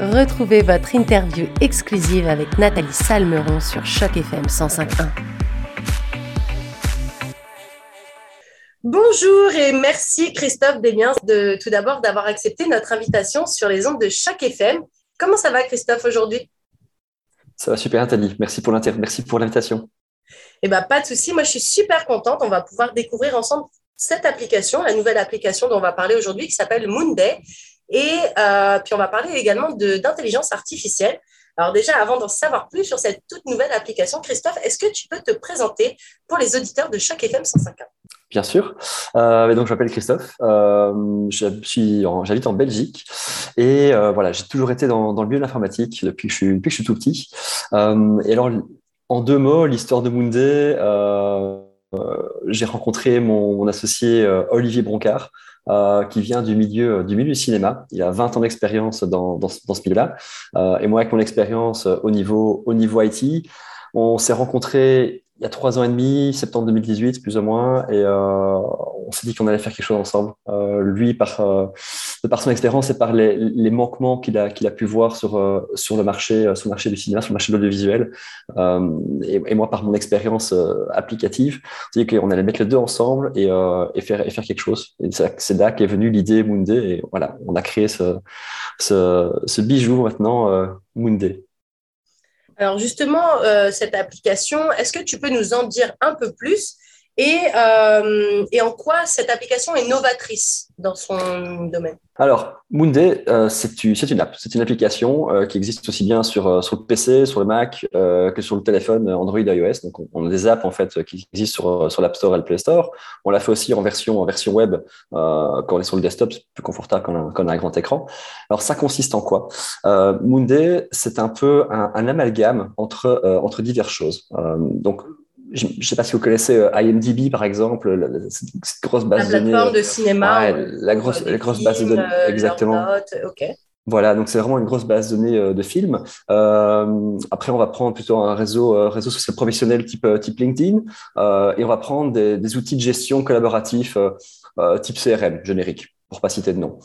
Retrouvez votre interview exclusive avec Nathalie Salmeron sur Choc FM 105.1. Bonjour et merci Christophe Desliens de tout d'abord d'avoir accepté notre invitation sur les ondes de Choc FM. Comment ça va Christophe aujourd'hui? Ça va super Nathalie, merci pour merci pour l'invitation. Eh ben pas de souci, moi je suis super contente, on va pouvoir découvrir ensemble cette application, la nouvelle application dont on va parler aujourd'hui qui s'appelle Moonday. Et euh, puis on va parler également d'intelligence artificielle. Alors déjà, avant d'en savoir plus sur cette toute nouvelle application, Christophe, est-ce que tu peux te présenter pour les auditeurs de chaque FM 105.1 Bien sûr. Euh, donc, je m'appelle Christophe. Euh, J'habite en, Belgique et euh, voilà, j'ai toujours été dans, dans le milieu de l'informatique depuis depuis que je suis tout petit. Et alors, en deux mots, l'histoire de. Euh, j'ai rencontré mon, mon associé Olivier Broncard, euh, qui vient du milieu du milieu du cinéma. Il a 20 ans d'expérience dans, dans, ce milieu-là. Euh, et moi, avec mon expérience au niveau au niveau IT, on s'est rencontrés il y a trois ans et demi, septembre 2018 plus ou moins, et euh, on s'est dit qu'on allait faire quelque chose ensemble. Euh, lui, par, euh, par son expérience et par les, manquements qu'il a, qu'il a pu voir sur, euh, sur le marché, euh, sur le marché du cinéma, sur le marché de l'audiovisuel, et, et, moi par mon expérience applicative, on s'est dit qu'on allait mettre les deux ensemble et, et, faire, et faire quelque chose. C'est là qu'est venue l'idée Moonday, et voilà, on a créé ce, ce, bijou maintenant, Moonday. Alors justement, euh, cette application, est-ce que tu peux nous en dire un peu plus et, euh, et en quoi cette application est novatrice dans son domaine? Alors, Moonday, euh, c'est une app, c'est une application euh, qui existe aussi bien sur, euh, sur le PC, sur le Mac euh, que sur le téléphone Android iOS. Donc, on, a des apps en fait qui existent sur, sur l'App Store et le Play Store. On l'a fait aussi en version, en version web quand on est sur le desktop, c'est plus confortable quand on, a, quand a un grand écran. Alors, ça consiste en quoi? Moonday, c'est un peu un, un amalgame entre, entre diverses choses. donc, je ne sais pas si vous connaissez euh, IMDb par exemple, cette grosse base de données. La plateforme de cinéma. la grosse, la grosse base de données, euh, exactement. Voilà, donc c'est vraiment une grosse base de données euh, de films. Euh, après, on va prendre plutôt un réseau, euh, réseau social professionnel type, type LinkedIn et on va prendre des, des outils de gestion collaboratifs type CRM générique, pour pas citer de nom.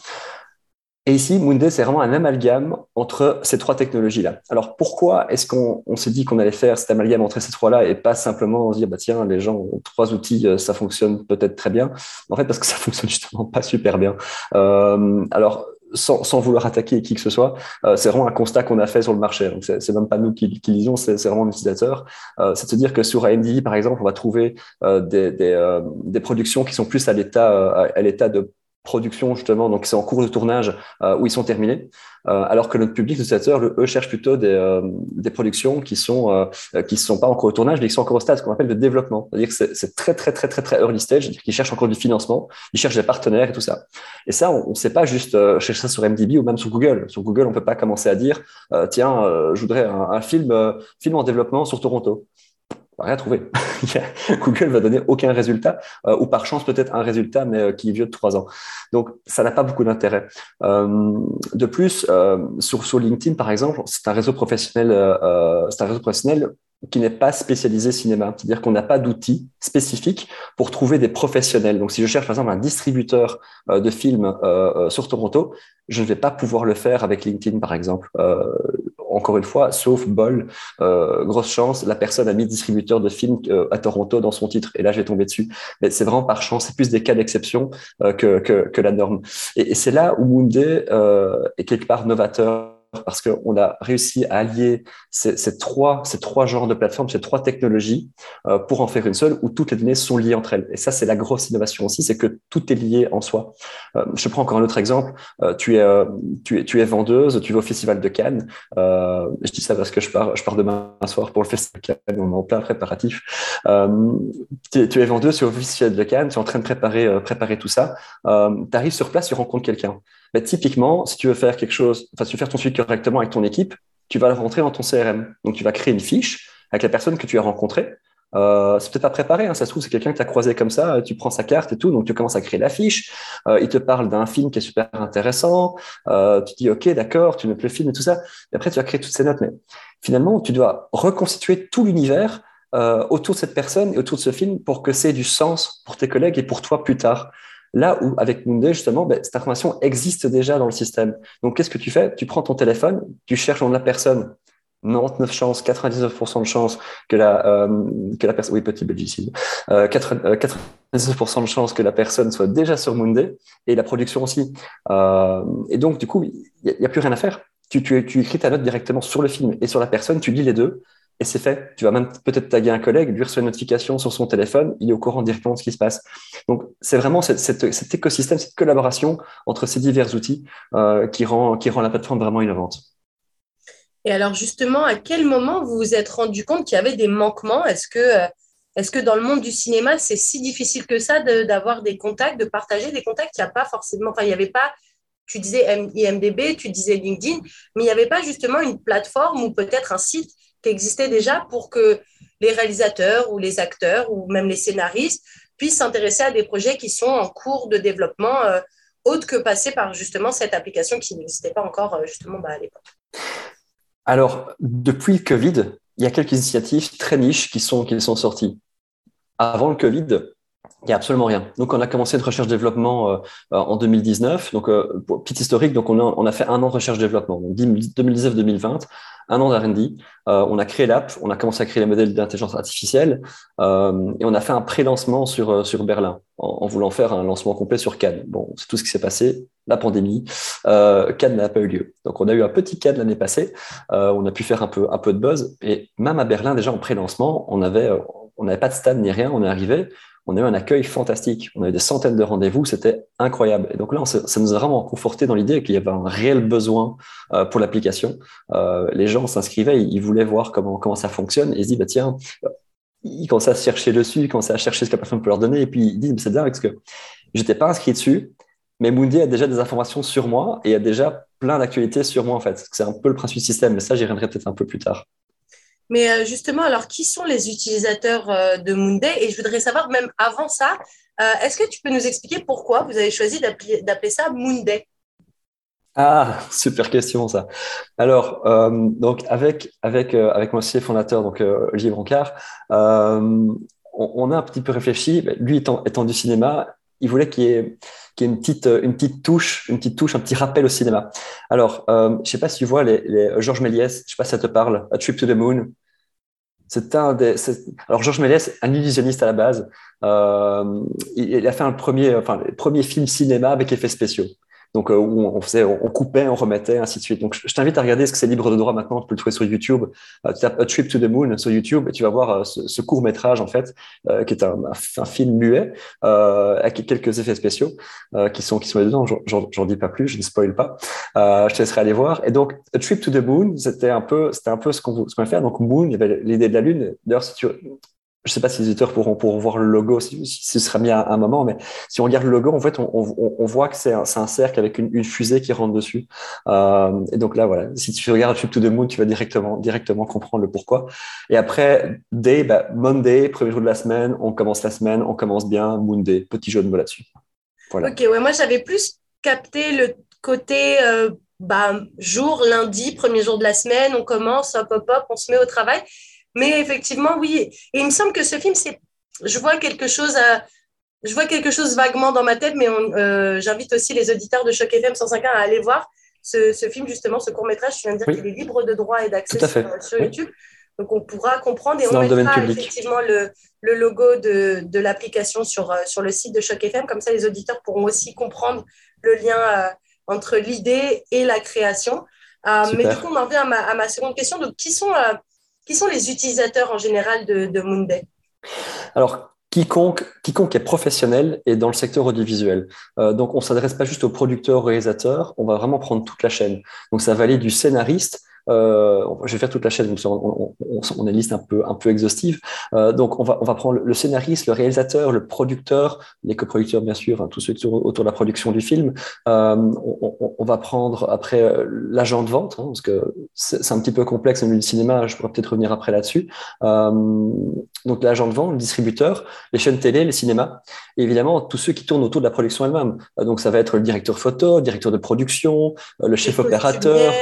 Et ici, Moonday, c'est vraiment un amalgame entre ces trois technologies-là. Alors, pourquoi est-ce qu'on on s'est dit qu'on allait faire cet amalgame entre ces trois-là et pas simplement dire, bah, tiens, les gens ont trois outils, euh, ça fonctionne peut-être très bien. En fait, parce que ça fonctionne justement pas super bien. Euh, alors, sans, sans, vouloir attaquer qui que ce soit, euh, c'est vraiment un constat qu'on a fait sur le marché. Donc, c'est même pas nous qui, qui lisons, c'est vraiment l'utilisateur. Euh, c'est de se dire que sur AMD, par exemple, on va trouver euh, des, des, euh, des, productions qui sont plus à l'état à l'état de production justement, donc c'est en cours de tournage euh, où ils sont terminés, euh, alors que notre public utilisateur, eux, cherche plutôt des, euh, des productions qui sont euh, qui sont pas encore au tournage, mais qui sont encore au stade, ce qu'on appelle de développement. C'est-à-dire que c'est très très très très très early stage, c'est-à-dire qu'ils cherchent encore du financement, ils cherchent des partenaires et tout ça. Et ça, on ne sait pas juste euh, chercher ça sur MDB ou même sur Google. Sur Google, on peut pas commencer à dire tiens, je voudrais un, un film film en développement sur Toronto rien trouvé. Google va donner aucun résultat, euh, ou par chance peut-être un résultat, mais euh, qui est vieux de trois ans. Donc, ça n'a pas beaucoup d'intérêt. Euh, de plus, sur, sur LinkedIn, par exemple, c'est un réseau professionnel, c'est un réseau professionnel qui n'est pas spécialisé cinéma. C'est-à-dire qu'on n'a pas d'outils spécifiques pour trouver des professionnels. Donc, si je cherche, par exemple, un distributeur de films sur Toronto, je ne vais pas pouvoir le faire avec LinkedIn, par exemple. Encore une fois, sauf bol, grosse chance, la personne a mis distributeur de films à Toronto dans son titre. Et là, je vais tomber dessus. Mais c'est vraiment par chance. C'est plus des cas d'exception que, que, que, la norme. Et, et c'est là où Moonday est quelque part novateur parce qu'on a réussi à allier ces, trois, ces trois genres de plateformes, ces trois technologies euh, pour en faire une seule où toutes les données sont liées entre elles. Et ça, c'est la grosse innovation aussi, c'est que tout est lié en soi. Euh, je prends encore un autre exemple. Euh, tu, es, euh, tu, es, tu es vendeuse, tu vas au Festival de Cannes. Euh, je dis ça parce que je pars, je pars demain soir pour le Festival de Cannes, on est en plein préparatif. Euh, tu, tu, es vendeuse, tu es au Festival de Cannes, tu es en train de préparer, préparer tout ça. tu arrives sur place, tu rencontres quelqu'un. Mais typiquement, si tu veux faire quelque chose, enfin, si tu veux faire ton suivi correctement avec ton équipe, tu vas le rentrer dans ton CRM. Donc, tu vas créer une fiche avec la personne que tu as rencontrée. Euh, c'est peut-être pas préparé, hein, ça se trouve, c'est quelqu'un que tu as croisé comme ça, tu prends sa carte et tout, donc tu commences à créer la fiche, euh, il te parle d'un film qui est super intéressant, euh, tu dis ok, d'accord, tu notes le film et tout ça, et après tu vas créer toutes ces notes, mais finalement, tu dois reconstituer tout l'univers euh, autour de cette personne et autour de ce film pour que c'est du sens pour tes collègues et pour toi plus tard. Là où, avec Moonday, justement, ben, cette information existe déjà dans le système. Donc, qu'est-ce que tu fais? Tu prends ton téléphone, tu cherches dans la personne 99 chances, 99% de chances que la, euh, que la personne, oui, petit belgicide, euh, 99% euh, de chances que la personne soit déjà sur Monday et la production aussi. Euh, et donc, du coup, il n'y a, plus rien à faire. Tu, tu, tu écris ta note directement sur le film et sur la personne, tu lis les deux et c'est fait. Tu vas même peut-être taguer un collègue, lui reçoit une notification sur son téléphone, il est au courant directement de ce qui se passe. Donc, c'est vraiment cet écosystème, cette collaboration entre ces divers outils euh, qui, rend, la plateforme vraiment innovante. Et alors justement, à quel moment vous vous êtes rendu compte qu'il y avait des manquements? Est-ce que, euh, est que dans le monde du cinéma, c'est si difficile que ça d'avoir des contacts, de partager des contacts? Il n'y a pas forcément, enfin, il n'y avait pas, tu disais IMDB, tu disais LinkedIn, mais il n'y avait pas justement une plateforme ou peut-être un site qui existait déjà pour que les réalisateurs ou les acteurs ou même les scénaristes puissent s'intéresser à des projets qui sont en cours de développement, euh, autre que passer par justement cette application qui n'existait pas encore euh, justement bah, à l'époque. Alors, depuis le Covid, il y a quelques initiatives très niches qui sont, qui sont sorties. Avant le Covid, il n'y a absolument rien. Donc, on a commencé une recherche-développement euh, en 2019. Donc, euh, petit historique, donc on a, on a fait un an de recherche-développement, 2019-2020 un an d'R&D. Euh, on a créé l'app, on a commencé à créer les modèles d'intelligence artificielle euh, et on a fait un pré-lancement sur, euh, sur Berlin en, voulant faire un lancement complet sur Cannes. Bon, c'est tout ce qui s'est passé, la pandémie. Cannes n'a pas eu lieu. Donc on a eu un petit Cannes l'année passée, on a pu faire un peu, un peu de buzz et même à Berlin déjà en pré-lancement, on on n'avait pas de stand ni rien, on est arrivé, on a eu un accueil fantastique. On a eu des centaines de rendez-vous, c'était incroyable. Et donc là, ça nous a vraiment conforté dans l'idée qu'il y avait un réel besoin euh, pour l'application. Euh, les gens s'inscrivaient, ils, voulaient voir comment, comment ça fonctionne et ils se disent, bah, tiens, ils commençaient à chercher dessus, ils commençaient à chercher ce que la personne peut leur donner et puis ils disent, c'est bien parce que j'étais pas inscrit dessus, mais Mundi a déjà des informations sur moi et a déjà plein d'actualités sur moi en fait. C'est un peu le principe du système, mais ça, j'y reviendrai peut-être un peu plus tard. Mais euh, justement, alors, qui sont les utilisateurs euh, de Moonday? Et je voudrais savoir, même avant ça, euh, est-ce que tu peux nous expliquer pourquoi vous avez choisi d'appeler ça Moonday? Ah, super question ça. Alors, donc avec avec associé fondateur, donc Olivier Brancard, on, a un petit peu réfléchi. Lui étant, étant du cinéma, il voulait qu'il y ait, une, petite, une petite touche, une petite touche, un petit rappel au cinéma. Alors, je ne sais pas si tu vois les, les Georges Méliès, je ne sais pas si ça te parle, A Trip to the Moon. C'est un des. Alors Georges Méliès, un illusionniste à la base, euh, il, a fait un premier, enfin, premier film cinéma avec effets spéciaux donc euh, où on faisait, on coupait, on remettait, ainsi de suite. Donc je, t'invite à regarder ce que c'est libre de droit maintenant. Tu peux le trouver sur YouTube. Euh, tu tapes A Trip to the Moon sur YouTube et tu vas voir euh, ce, court métrage en fait, qui est un, film muet avec quelques effets spéciaux qui sont qui sont dedans. J'en dis pas plus, je ne spoil pas. je te laisserai aller voir. Et donc A Trip to the Moon, c'était un peu c'était un peu ce qu'on qu'on fait. Donc Moon, il y avait l'idée de la lune. D'ailleurs, si tu je sais pas si les éditeurs pourront, pourront voir le logo, si, ce sera mis à un moment, mais si on regarde le logo, en fait, on, on, on voit que c'est un, un, cercle avec une, une, fusée qui rentre dessus. Euh, et donc là, voilà, si tu regardes Trip to the Moon, tu vas directement, directement comprendre le pourquoi. Et après, Day, bah, Monday, premier jour de la semaine, on commence la semaine, on commence bien, Moon Day, petit jeu de mots là-dessus. Voilà. Ok, ouais, moi j'avais plus capté le côté euh, bah, jour, lundi, premier jour de la semaine, on commence, hop, hop, hop, on se met au travail. Mais effectivement, oui. Et il me semble que ce film, c'est, je vois quelque chose à, je vois quelque chose vaguement dans ma tête, mais euh, j'invite aussi les auditeurs de Choc FM 105.1 à aller voir ce, ce, film, justement, ce court-métrage. Tu viens de dire qu'il est libre de droit et d'accès sur, YouTube. Donc, on pourra comprendre et on mettra effectivement le, le, logo de, de l'application sur, euh, sur le site de Choc FM. Comme ça, les auditeurs pourront aussi comprendre le lien euh, entre l'idée et la création. mais du coup, on en revient à ma, à ma seconde question. Donc, qui sont qui sont les utilisateurs en général de, de Moonday Alors, quiconque, quiconque est professionnel est dans le secteur audiovisuel. Euh, donc, on ne s'adresse pas juste aux producteurs, aux réalisateurs, on va vraiment prendre toute la chaîne. Donc, ça va aller du scénariste euh, je vais faire toute la chaîne, on, on, on, a une liste un peu, un peu exhaustive. Euh, donc, on va, on va prendre le scénariste, le réalisateur, le producteur, les coproducteurs, bien sûr, hein, tous ceux qui sont autour de la production du film. Euh, on, on, va prendre après euh, l'agent de vente, hein, parce que c'est un petit peu complexe au milieu du cinéma, je pourrais peut-être revenir après là-dessus. Euh, donc, l'agent de vente, le distributeur, les chaînes télé, les cinémas, et évidemment, tous ceux qui tournent autour de la production elle-même. Euh, donc, ça va être le directeur photo, le directeur de production, le chef opérateur,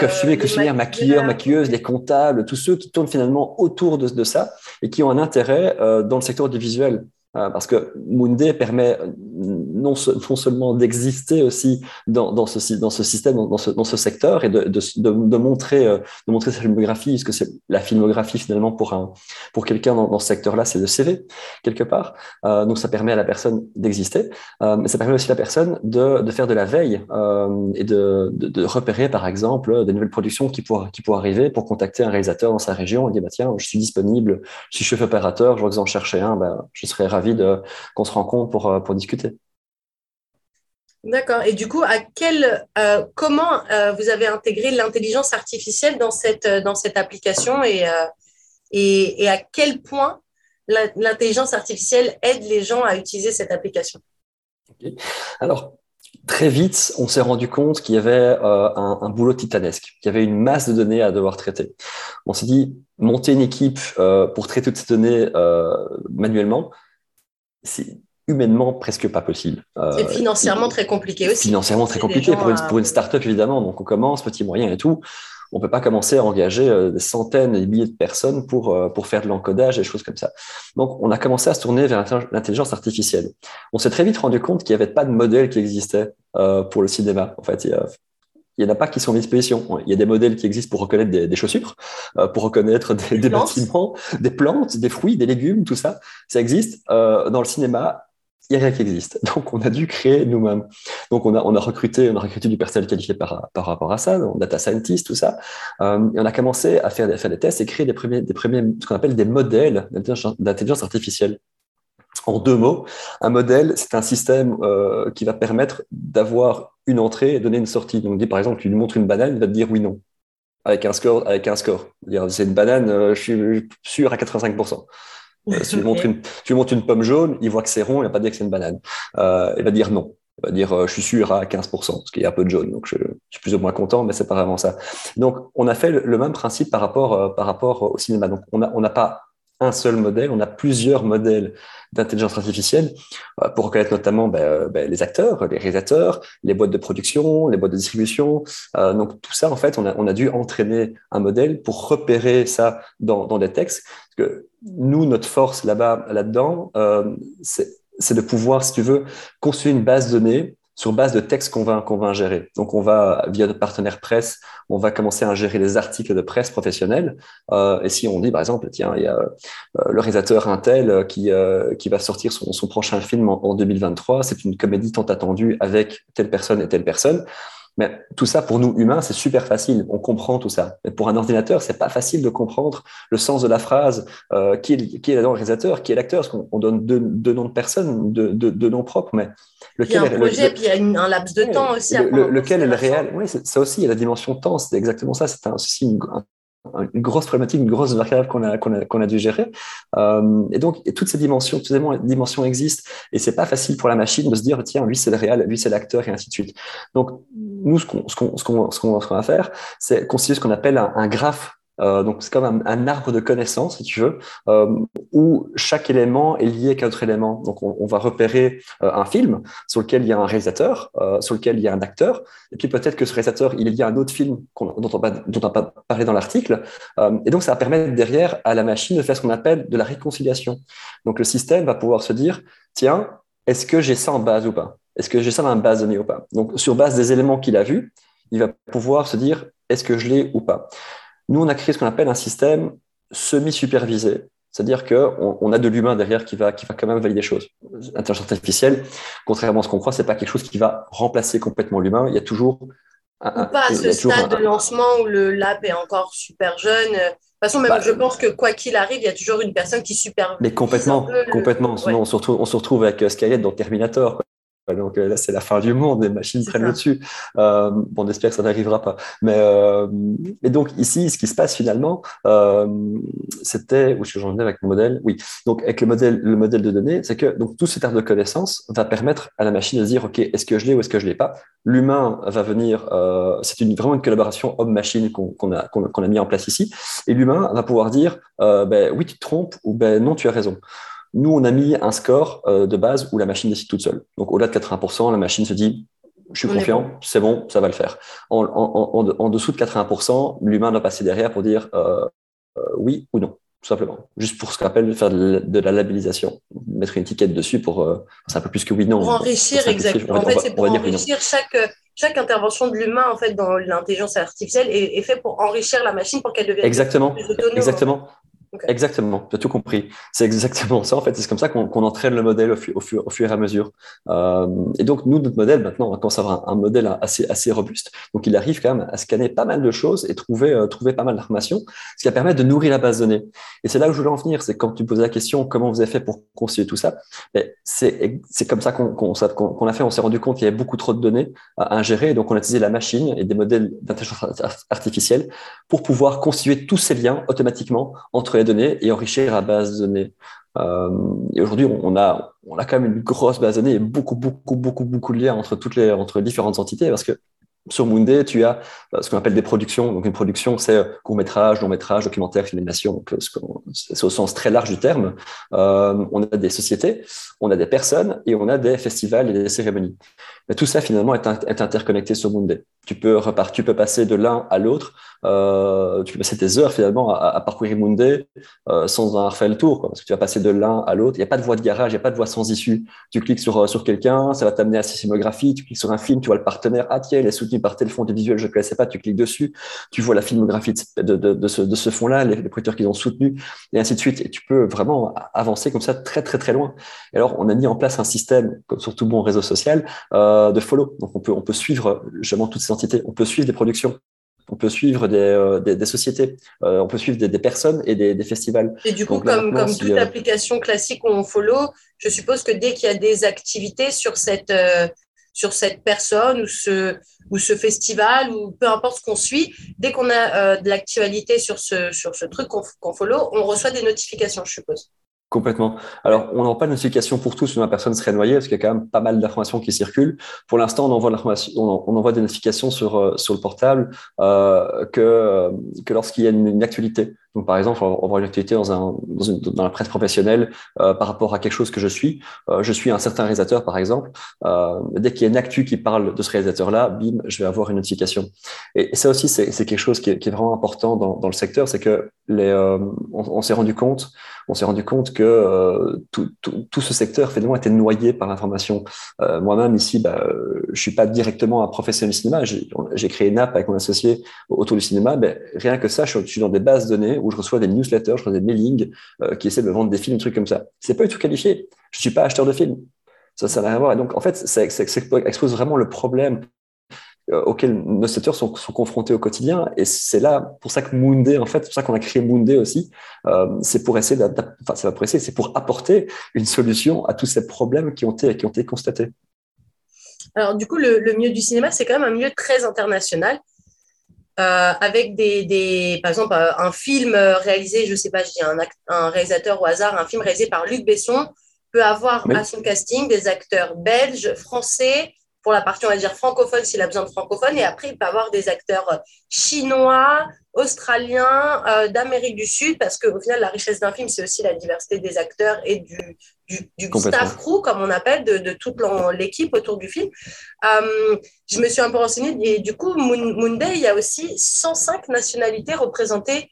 costumier, costumier maquilleurs, maquilleuses, les comptables, tous ceux qui tournent finalement autour de, ça et qui ont un intérêt euh, dans le secteur audiovisuel. Euh, parce que Moonday permet non, non seulement d'exister aussi dans, ce, système, dans ce, secteur, et de, euh, montrer sa filmographie, puisque c'est la filmographie finalement pour, un, pour quelqu'un dans, ce secteur-là, c'est le CV, quelque part. Euh, donc ça permet à la personne d'exister, euh, mais ça permet aussi à la personne de, faire de la veille euh, et de, repérer, par exemple, des nouvelles productions qui pourraient, qui pourraient arriver pour contacter un réalisateur dans sa région et dire, bah, tiens, je suis disponible, je suis chef opérateur, je vois que vous en cherchez un, bah, je serais ravi qu'on se rencontre pour, euh, pour discuter. D'accord. Et du coup, à quel, euh, comment euh, vous avez intégré l'intelligence artificielle dans cette, dans cette application et, et, et, à quel point l'intelligence artificielle aide les gens à utiliser cette application? Alors, très vite, on s'est rendu compte qu'il y avait un, un, boulot titanesque, qu'il y avait une masse de données à devoir traiter. On s'est dit, monter une équipe pour traiter toutes ces données manuellement, c'est humainement presque pas possible. Euh, c'est financièrement très compliqué aussi. Financièrement très compliqué pour une, pour une start-up, évidemment. Donc, on commence, petit, moyen et tout. On peut pas commencer à engager euh, des centaines et des milliers de personnes pour, euh, pour faire de l'encodage et des choses comme ça. Donc, on a commencé à se tourner vers l'intelligence artificielle. On s'est très vite rendu compte qu'il n'y avait pas de modèle qui existait pour le cinéma. En fait, il n'y en a pas qui sont à disposition. Il y a des modèles qui existent pour reconnaître des, chaussures, pour reconnaître des, des bâtiments, des plantes, des fruits, des légumes, tout ça. Ça existe. dans le cinéma, il n'y a rien qui existe. Donc, on a dû créer nous-mêmes. Donc, on a, on a recruté, on a recruté du personnel qualifié par, par rapport à ça, data scientist, tout ça. Euh, et on a commencé à faire, faire des tests et créer des premiers, des premiers, ce qu'on appelle des modèles d'intelligence artificielle. En deux mots, un modèle, c'est un système euh, qui va permettre d'avoir une entrée et donner une sortie. Donc, dit par exemple, tu lui montres une banane, il va te dire oui, non. Avec un score, avec un score. C'est une banane, euh, je suis sûr à 85%. Euh, si tu, lui montres une, tu montres une pomme jaune, il voit que c'est rond, il va pas dire que c'est une banane. Il va dire non. Il va dire je suis sûr à 15%, parce qu'il y a un peu de jaune. Donc je, suis plus ou moins content, mais c'est pas vraiment ça. Donc on a fait le, même principe par rapport, par rapport au cinéma. Donc on n'a on pas un seul modèle, on a plusieurs modèles d'intelligence artificielle euh, pour reconnaître notamment ben, ben, les acteurs, les réalisateurs, les boîtes de production, les boîtes de distribution. Euh, donc tout ça, en fait, on a, dû entraîner un modèle pour repérer ça dans, dans des textes. Que nous, notre force là-bas, là-dedans, euh, c'est de pouvoir, si tu veux, construire une base de données sur base de textes qu'on va, qu'on va ingérer. Donc, on va, via notre partenaire presse, on va commencer à ingérer les articles de presse professionnels. Euh, et si on dit, par exemple, tiens, il y a euh, le réalisateur Intel qui, euh, qui va sortir son, son prochain film en, en 2023, c'est une comédie tant attendue avec telle personne et telle personne. Mais tout ça, pour nous humains, c'est super facile. On comprend tout ça. Mais pour un ordinateur, c'est pas facile de comprendre le sens de la phrase, euh, qui, est, qui est le réalisateur, qui est l'acteur, parce qu'on donne deux, deux, noms de personnes, deux, deux, noms propres, mais lequel il y a un projet, puis il y a un laps de temps aussi. lequel est le réel? Oui, ça aussi, il y a la dimension temps. C'est exactement ça. C'est aussi une, une grosse problématique, une grosse variable qu'on a, a, a dû gérer. Euh, et donc, toutes ces dimensions, toutes ces dimensions existent. Et c'est pas facile pour la machine de se dire, tiens, lui, c'est le réel, lui, c'est l'acteur, et ainsi de suite. Donc, nous, ce qu'on, ce qu'on, ce qu'on, ce va faire, c'est constituer ce qu'on appelle un graphe euh, donc c'est comme un, arbre de connaissances, si tu veux, euh, où chaque élément est lié qu'à un autre élément. Donc on, on va repérer euh, un film sur lequel il y a un réalisateur, euh, sur lequel il y a un acteur, et puis peut-être que ce réalisateur, il est lié à un autre film dont on, dont on a pas parlé dans l'article. Euh, et donc ça va permettre derrière à la machine de faire ce qu'on appelle de la réconciliation. Donc le système va pouvoir se dire, tiens, est-ce que j'ai ça en base ou pas? Est-ce que j'ai ça dans la base de données ou pas? Donc sur base des éléments qu'il a vus, il va pouvoir se dire, est-ce que je l'ai ou pas? Nous, on a créé ce qu'on appelle un système semi-supervisé. C'est-à-dire qu'on on a de l'humain derrière qui va, qui va quand même valider des choses. L'intelligence artificielle, contrairement à ce qu'on croit, c'est pas quelque chose qui va remplacer complètement l'humain. Il y a toujours un, Ou pas à ce stade de lancement où le lab est encore super jeune. De toute façon, même bah, je pense que quoi qu'il arrive, il y a toujours une personne qui supervise. Mais complètement, complètement. Sinon, on, se retrouve, on se retrouve avec euh, Skynet dans Terminator. Donc là, c'est la fin du monde, les machines prennent le dessus. Euh, bon, on espère que ça n'arrivera pas. Mais euh, et donc ici, ce qui se passe finalement, euh, c'était où est-ce que j'en venais avec mon modèle? Oui. Donc avec le modèle, le modèle de données, c'est que donc tout cet art de connaissance va permettre à la machine de dire, ok, est-ce que je l'ai ou est-ce que je l'ai pas? L'humain va venir. Euh, c'est une, vraiment une collaboration homme-machine qu'on qu'on a qu'on a mis en place ici, et l'humain va pouvoir dire, euh, ben oui, tu te trompes ou ben non, tu as raison. Nous, on a mis un score euh, de base où la machine décide toute seule. Donc, au-delà de 80%, la machine se dit, je suis confiant, c'est bon, ça va le faire. En, dessous de 80%, l'humain doit passer derrière pour dire euh, euh, oui ou non. tout simplement. Juste pour ce qu'on appelle faire de la, labellisation, mettre une étiquette dessus pour. Euh, c'est un peu plus que oui, non. Pour enrichir, exactement. En fait, c'est pour enrichir chaque, chaque intervention de l'humain en fait, dans l'intelligence artificielle est, est, fait pour enrichir la machine pour qu'elle devienne exactement. plus autonome. Exactement. Exactement, tu as tout compris. C'est exactement ça, en fait. C'est comme ça qu'on entraîne le modèle au, fur et à mesure. Euh, et donc, nous, notre modèle, maintenant, on commence à avoir un, modèle assez, robuste. Donc, il arrive quand même à scanner pas mal de choses et trouver, euh, trouver pas mal d'informations, ce qui va permettre de nourrir la base de données. Et c'est là où je voulais en venir. C'est quand tu posais la question, comment vous avez fait pour constituer tout ça? C'est comme ça qu'on a fait. On s'est rendu compte qu'il y avait beaucoup trop de données à ingérer. donc, on a utilisé la machine et des modèles d'intelligence artificielle pour pouvoir constituer tous ces liens automatiquement entre les données et enrichir la base de données. Euh, et aujourd'hui, on a, on a quand même une grosse base de données et beaucoup, beaucoup, beaucoup, beaucoup de liens entre toutes les, entre différentes entités parce que sur Moonday, tu as euh, ce qu'on appelle des productions. Donc, une production, c'est euh, court métrage, long métrage, documentaire, filmation. Donc, c'est au sens très large du terme. on a des sociétés, on a des personnes et on a des festivals et des cérémonies. Mais tout ça, finalement, est, interconnecté sur Moonday. Tu peux, tu peux passer de l'un à l'autre euh, tu peux passer tes heures finalement à, parcourir Monday euh, sans en refaire le tour, parce que tu vas passer de l'un à l'autre. Il n'y a pas de voie de garage, il n'y a pas de voie sans issue. Tu cliques sur, euh, sur quelqu'un, ça va t'amener à la sismographie, tu cliques sur un film, tu vois le partenaire, ah tiens, il est soutenu par tel fond de visuel, je ne connaissais pas, tu cliques dessus, tu vois la filmographie de, de, de ce, de ce fond-là, les, les producteurs qu'ils ont soutenu, et ainsi de suite. Et tu peux vraiment avancer comme ça très très très loin. Et alors, on a mis en place un système, comme sur tout bon réseau social, euh, de follow. Donc, on peut, on peut suivre justement toutes ces entités, on peut suivre des productions on peut suivre des, euh, sociétés, euh, on peut suivre des, personnes et des, festivals. Et du coup, comme, toute euh, application classique où on follow, je suppose que dès qu'il y a des activités sur cette, sur cette personne ou ce, ou ce festival ou peu importe ce qu'on suit, dès qu'on a de l'actualité sur ce, sur ce truc qu'on follow, on reçoit des notifications, je suppose. Complètement. Alors, on n'a pas de notification pour tous, où la personne serait noyée, parce qu'il y a quand même pas mal d'informations qui circulent. Pour l'instant, on envoie, on envoie des notifications sur, euh, sur le portable euh, que, que lorsqu'il y a une, actualité. Donc, par exemple, va une actualité dans, un, dans, une, dans la presse professionnelle euh, par rapport à quelque chose que je suis. Euh, je suis un certain réalisateur, par exemple. Euh, dès qu'il y a une actu qui parle de ce réalisateur-là, bim, je vais avoir une notification. Et, ça aussi, c'est quelque chose qui est, qui est, vraiment important dans, dans le secteur, c'est que les, on, on s'est rendu compte on s'est rendu compte que euh, tout, tout, tout, ce secteur finalement était noyé par l'information. Euh, Moi-même ici, bah, je suis pas directement un professionnel du cinéma. J'ai créé une app avec mon associé autour du cinéma. Mais rien que ça, je suis dans des bases de données où je reçois des newsletters, je reçois des mailings euh, qui essaient de me vendre des films, des trucs comme ça. C'est pas du tout qualifié. Je suis pas acheteur de films. Ça, ça n'a rien à voir. Et donc, en fait, ça, expose vraiment le problème euh, auxquels nos secteurs sont, confrontés au quotidien. Et c'est là, pour ça que Moonday, en fait, c'est pour ça qu'on a créé Moonday aussi, euh, c'est pour essayer, enfin, c'est pour essayer, c'est pour apporter une solution à tous ces problèmes qui ont été constatés. Alors, du coup, le, milieu du cinéma, c'est quand même un milieu très international. Euh, avec des, des, par exemple, un film réalisé, je sais pas, je dis un, un réalisateur au hasard, un film réalisé par Luc Besson peut avoir à son casting des acteurs belges, français, pour la partie, on va dire, francophone, s'il a besoin de francophone. Et après, il peut avoir des acteurs euh, chinois, australiens, euh, d'Amérique du Sud, parce qu'au final, la richesse d'un film, c'est aussi la diversité des acteurs et du, du, staff crew, comme on appelle, de, de toute l'équipe autour du film. Euh, je me suis un peu renseignée. Et du coup, Monday, il y a aussi 105 nationalités représentées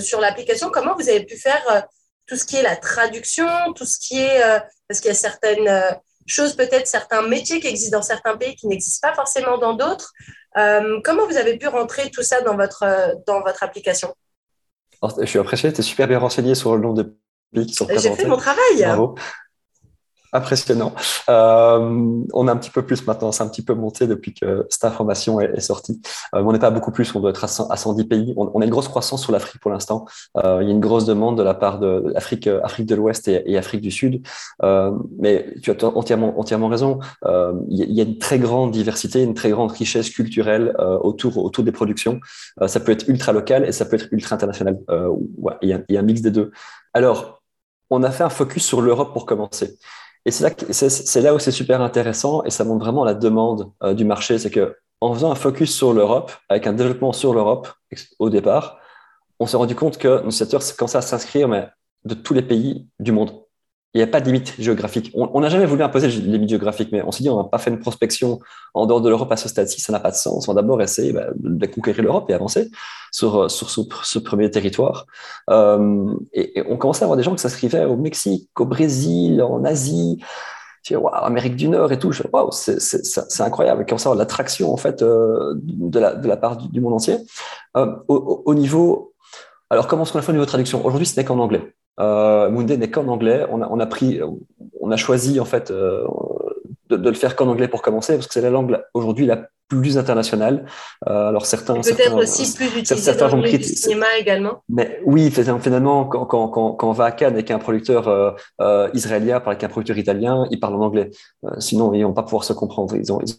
sur l'application. Comment vous avez pu faire tout ce qui est la traduction, tout ce qui est... parce qu'il y a certaines choses, peut-être certains métiers qui existent dans certains pays qui n'existent pas forcément dans d'autres. Euh, comment vous avez pu rentrer tout ça dans votre, dans votre application? Je suis impressionné, tu es super bien renseigné sur le nombre de pays qui sont présentés. J'ai fait mon travail. Bravo. Impressionnant. Euh, on a un petit peu plus maintenant, c'est un petit peu monté depuis que cette information est, sortie. Euh, on n'est pas beaucoup plus, on doit être à, 110 pays. On, a une grosse croissance sur l'Afrique pour l'instant. Euh, il y a une grosse demande de la part de l'Afrique, Afrique de l'Ouest et, Afrique du Sud. mais tu as entièrement, entièrement raison. Il y, a, une très grande diversité, une très grande richesse culturelle autour, autour des productions. ça peut être ultra local et ça peut être ultra international. il, y a, il y a un mix des deux. Alors, on a fait un focus sur l'Europe pour commencer. Et c'est là, où c'est super intéressant et ça montre vraiment la demande euh, du marché. C'est que en faisant un focus sur l'Europe, avec un développement sur l'Europe au départ, on s'est rendu compte que nos secteurs commençaient à s'inscrire de tous les pays du monde. Il n'y a pas de limite géographique. On n'a jamais voulu imposer de limite géographique, mais on s'est dit, on n'a pas fait une prospection en dehors de l'Europe à ce stade-ci, ça n'a pas de sens. On va d'abord essayer bah, de conquérir l'Europe et avancer sur, sur ce, premier territoire. Euh, et, on commençait à avoir des gens qui s'inscrivaient au Mexique, au Brésil, en Asie, wow, Amérique du Nord et tout. Wow, c'est incroyable. Comme ça, l'attraction en fait euh, de, la, part du, monde entier. Euh, au, niveau, alors comment est-ce qu'on a fait au niveau de traduction? Aujourd'hui, ce n'est qu'en anglais. Euh, n'est qu'en anglais. On a, on a, pris, on a choisi en fait euh, de, de, le faire qu'en anglais pour commencer parce que c'est la langue aujourd'hui la plus internationale. Euh, alors certains, peut-être aussi plus utilisé dans le cinéma également. Mais oui, finalement, quand, quand, quand, quand on va à Cannes avec un producteur euh, euh, israélien, avec un producteur italien, ils parlent en anglais. Euh, sinon, ils vont pas pouvoir se comprendre. Ils ont, ils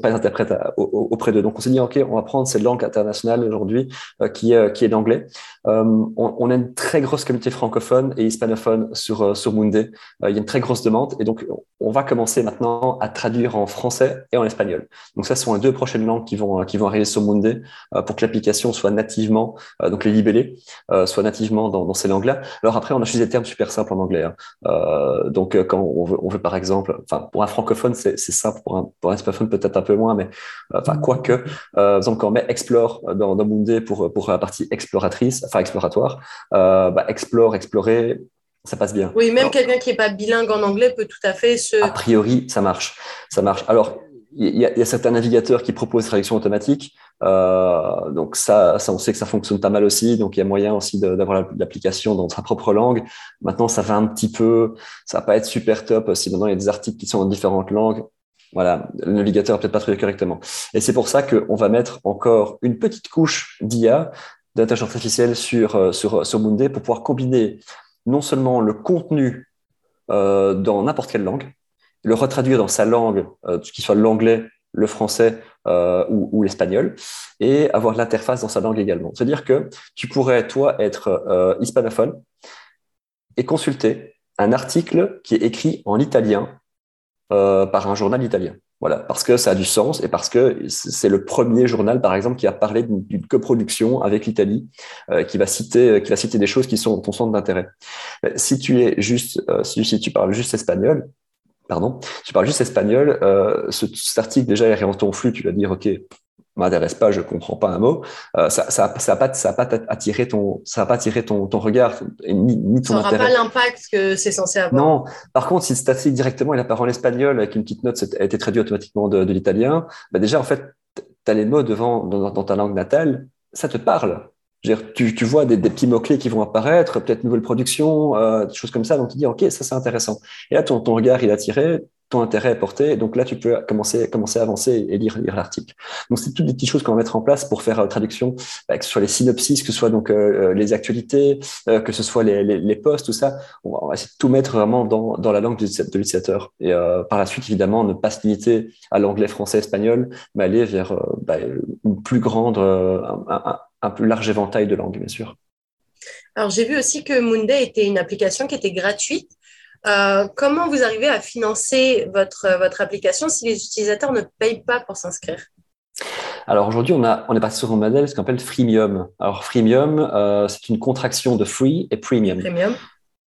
pas d'interprète auprès d'eux. Donc on s'est dit, OK, on va prendre cette langue internationale aujourd'hui euh, qui, est, qui est l'anglais. Euh, on, a une très grosse communauté francophone et hispanophone sur, euh, sur Mundi. il y a une très grosse demande et donc on va commencer maintenant à traduire en français et en espagnol. Donc ça, ce sont les deux prochaines langues qui vont, qui vont arriver sur Mundi pour que l'application soit nativement, donc les libellés, soit nativement dans, ces langues-là. Alors après, on a choisi des termes super simples en anglais. Hein. donc quand on veut, on veut par exemple, enfin pour un francophone, c'est simple, pour un, pour un hispanophone peut-être un peu moins, mais euh, enfin, quoique, euh, donc on met explore dans, dans Mundé pour, pour la partie exploratrice, enfin exploratoire, euh, bah, explore, explorer, ça passe bien. Oui, même quelqu'un qui n'est pas bilingue en anglais peut tout à fait se. A priori, ça marche. Ça marche. Alors, il y, a certains navigateurs qui proposent traduction automatique. Euh, donc ça, ça, on sait que ça fonctionne pas mal aussi. Donc il y a moyen aussi d'avoir l'application dans sa propre langue. Maintenant, ça va un petit peu, ça va pas être super top si maintenant il y a des articles qui sont en différentes langues. Voilà, le navigateur n'a peut-être pas trouvé correctement. Et c'est pour ça qu'on va mettre encore une petite couche d'IA, d'intelligence artificielle sur, euh, sur, sur Mundé pour pouvoir combiner non seulement le contenu euh, dans n'importe quelle langue, le retraduire dans sa langue, euh, qu'il soit l'anglais, le français euh, ou, ou l'espagnol, et avoir l'interface dans sa langue également. C'est-à-dire que tu pourrais, toi, être euh, hispanophone et consulter un article qui est écrit en italien euh, par un journal italien. Voilà, parce que ça a du sens et parce que c'est le premier journal, par exemple, qui a parlé d'une coproduction avec l'Italie, euh, qui va citer, qui va citer des choses qui sont ton centre d'intérêt. Si tu es juste, euh, si, si, tu parles juste espagnol, pardon, tu parles juste espagnol, euh, ce, cet article déjà est dans ton flux, tu vas dire, ok, m'intéresse pas, je comprends pas un mot, euh, ça, ça, ça pas, ça va pas attirer ton, ça va pas attirer ton, ton regard ni, ni ton ça intérêt. Ça pas l'impact que c'est censé avoir. Non. Par contre, si c'est directement, il a parlé en espagnol avec une petite note, a été traduit automatiquement de, de l'italien, bah déjà en fait, tu as les mots devant dans, dans, ta langue natale, ça te parle. Dire, tu, tu, vois des, des petits mots-clés qui vont apparaître, peut-être nouvelle production, euh, des choses comme ça, donc tu dis, OK, ça c'est intéressant. Et là, ton, ton regard, il est attiré, ton intérêt est porté. Donc là, tu peux commencer, commencer à avancer et lire, l'article. Donc, c'est toutes des petites choses qu'on va mettre en place pour faire euh, traduction, euh, que ce soit les synopsis, que ce soit donc euh, les actualités, euh, que ce soit les, les, posts, tout ça. On va, essayer de tout mettre vraiment dans, dans la langue de, l'utilisateur. Et euh, par la suite, évidemment, ne pas se limiter à l'anglais, français, espagnol, mais aller vers bah, une plus grande, un plus large éventail de langues, bien sûr. Alors, j'ai vu aussi que Monday était une application qui était gratuite. Euh, comment vous arrivez à financer votre, votre application si les utilisateurs ne payent pas pour s'inscrire? Alors aujourd'hui, on, a, on est passé sur un modèle ce qu'on appelle freemium. Alors freemium, euh, c'est une contraction de free et premium. Premium.